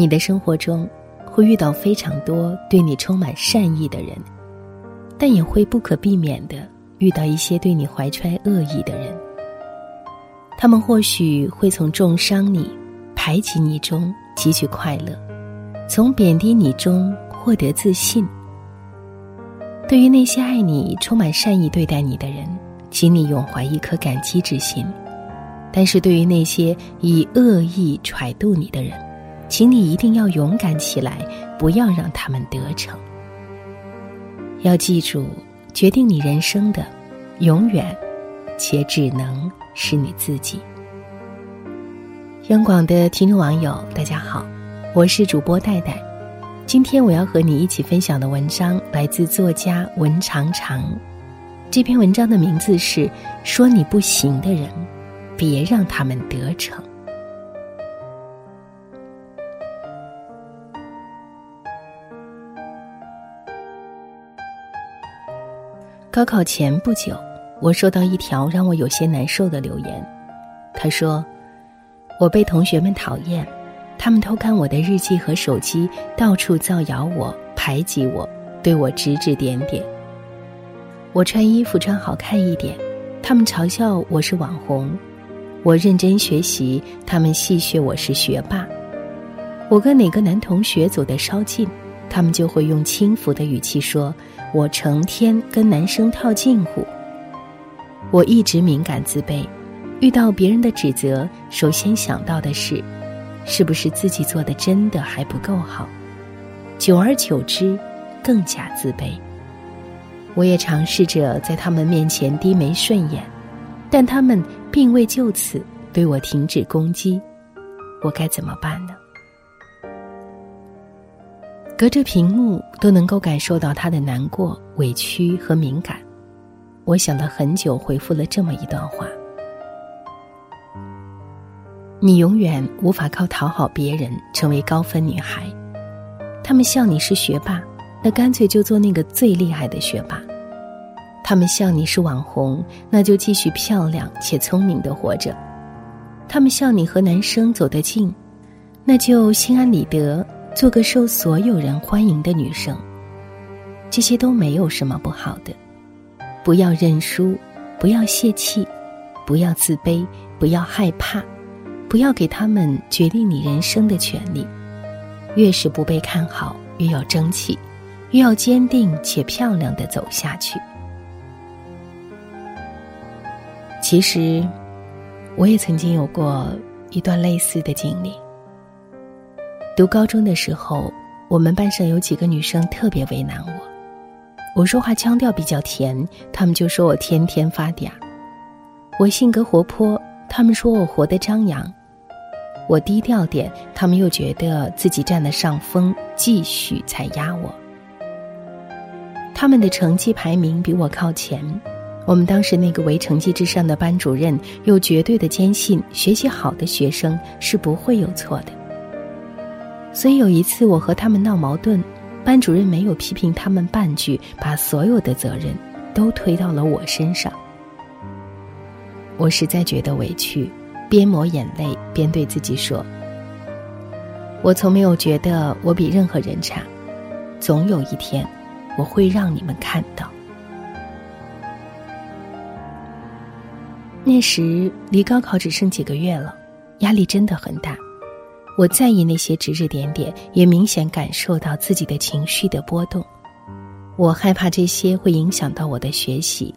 你的生活中会遇到非常多对你充满善意的人，但也会不可避免的遇到一些对你怀揣恶意的人。他们或许会从重伤你、排挤你中汲取快乐，从贬低你中获得自信。对于那些爱你、充满善意对待你的人，请你永怀一颗感激之心；但是对于那些以恶意揣度你的人，请你一定要勇敢起来，不要让他们得逞。要记住，决定你人生的，永远且只能是你自己。央广的听众网友，大家好，我是主播戴戴。今天我要和你一起分享的文章来自作家文长长。这篇文章的名字是《说你不行的人，别让他们得逞》。高考前不久，我收到一条让我有些难受的留言。他说：“我被同学们讨厌。”他们偷看我的日记和手机，到处造谣我、排挤我，对我指指点点。我穿衣服穿好看一点，他们嘲笑我是网红；我认真学习，他们戏谑我是学霸。我跟哪个男同学走得稍近，他们就会用轻浮的语气说我成天跟男生套近乎。我一直敏感自卑，遇到别人的指责，首先想到的是。是不是自己做的真的还不够好？久而久之，更加自卑。我也尝试着在他们面前低眉顺眼，但他们并未就此对我停止攻击。我该怎么办呢？隔着屏幕都能够感受到他的难过、委屈和敏感。我想了很久，回复了这么一段话。你永远无法靠讨好别人成为高分女孩。他们笑你是学霸，那干脆就做那个最厉害的学霸；他们笑你是网红，那就继续漂亮且聪明的活着；他们笑你和男生走得近，那就心安理得做个受所有人欢迎的女生。这些都没有什么不好的。不要认输，不要泄气，不要自卑，不要害怕。不要给他们决定你人生的权利。越是不被看好，越要争气，越要坚定且漂亮的走下去。其实，我也曾经有过一段类似的经历。读高中的时候，我们班上有几个女生特别为难我。我说话腔调比较甜，她们就说我天天发嗲；我性格活泼，她们说我活得张扬。我低调点，他们又觉得自己占了上风，继续踩压我。他们的成绩排名比我靠前，我们当时那个唯成绩至上的班主任又绝对的坚信学习好的学生是不会有错的。所以有一次我和他们闹矛盾，班主任没有批评他们半句，把所有的责任都推到了我身上。我实在觉得委屈。边抹眼泪边对自己说：“我从没有觉得我比任何人差，总有一天，我会让你们看到。”那时离高考只剩几个月了，压力真的很大。我在意那些指指点点，也明显感受到自己的情绪的波动。我害怕这些会影响到我的学习。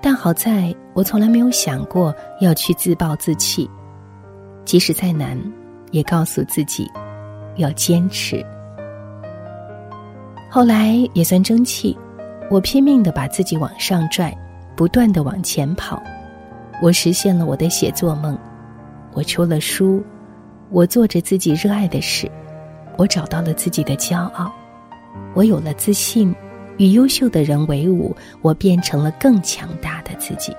但好在我从来没有想过要去自暴自弃，即使再难，也告诉自己要坚持。后来也算争气，我拼命的把自己往上拽，不断的往前跑。我实现了我的写作梦，我出了书，我做着自己热爱的事，我找到了自己的骄傲，我有了自信。与优秀的人为伍，我变成了更强大的自己。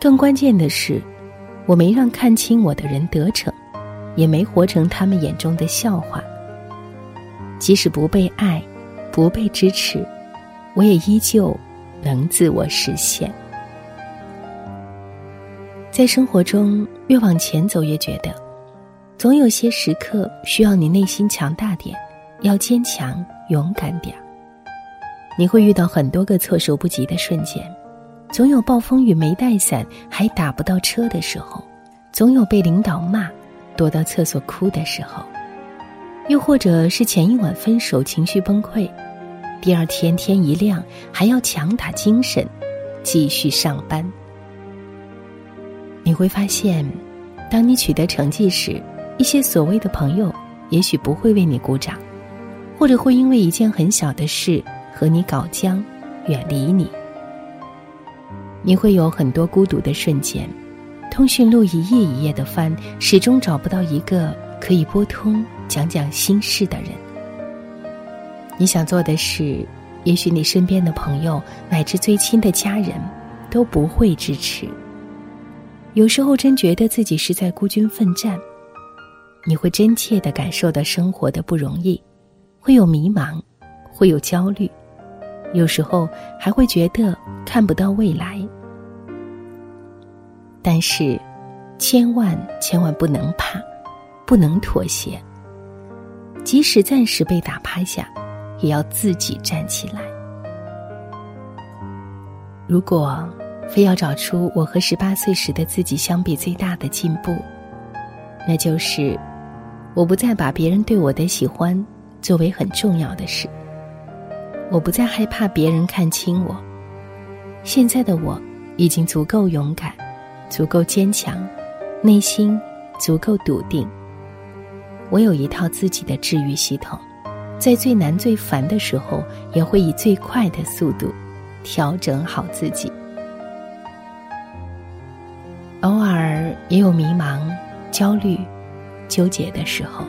更关键的是，我没让看清我的人得逞，也没活成他们眼中的笑话。即使不被爱，不被支持，我也依旧能自我实现。在生活中，越往前走，越觉得总有些时刻需要你内心强大点，要坚强勇敢点。你会遇到很多个措手不及的瞬间，总有暴风雨没带伞还打不到车的时候，总有被领导骂躲到厕所哭的时候，又或者是前一晚分手情绪崩溃，第二天天一亮还要强打精神继续上班。你会发现，当你取得成绩时，一些所谓的朋友也许不会为你鼓掌，或者会因为一件很小的事。和你搞僵，远离你。你会有很多孤独的瞬间，通讯录一页一页的翻，始终找不到一个可以拨通讲讲心事的人。你想做的事，也许你身边的朋友乃至最亲的家人都不会支持。有时候真觉得自己是在孤军奋战，你会真切的感受到生活的不容易，会有迷茫，会有焦虑。有时候还会觉得看不到未来，但是，千万千万不能怕，不能妥协。即使暂时被打趴下，也要自己站起来。如果非要找出我和十八岁时的自己相比最大的进步，那就是我不再把别人对我的喜欢作为很重要的事。我不再害怕别人看清我。现在的我已经足够勇敢，足够坚强，内心足够笃定。我有一套自己的治愈系统，在最难最烦的时候，也会以最快的速度调整好自己。也有迷茫、焦虑、纠结的时候，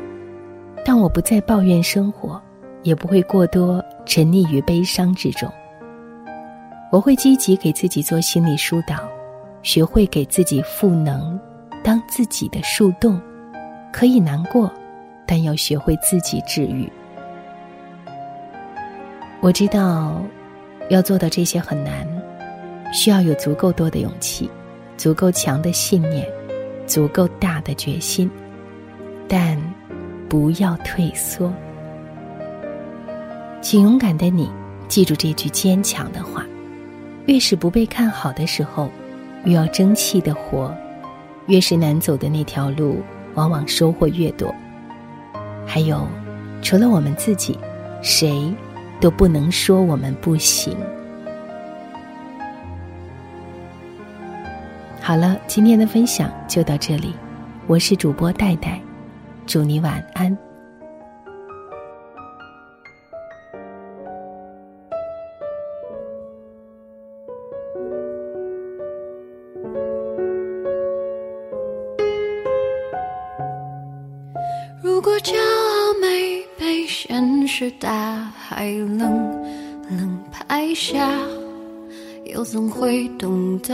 但我不再抱怨生活。也不会过多沉溺于悲伤之中。我会积极给自己做心理疏导，学会给自己赋能，当自己的树洞。可以难过，但要学会自己治愈。我知道，要做到这些很难，需要有足够多的勇气，足够强的信念，足够大的决心，但不要退缩。请勇敢的你，记住这句坚强的话：越是不被看好的时候，越要争气的活；越是难走的那条路，往往收获越多。还有，除了我们自己，谁都不能说我们不行。好了，今天的分享就到这里，我是主播戴戴，祝你晚安。如果骄傲没被现实大海冷冷拍下，又怎会懂得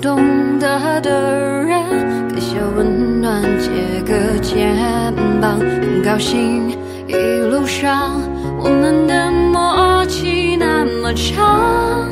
懂得的人，给些温暖，借个肩膀，很高兴一路上我们的默契那么长，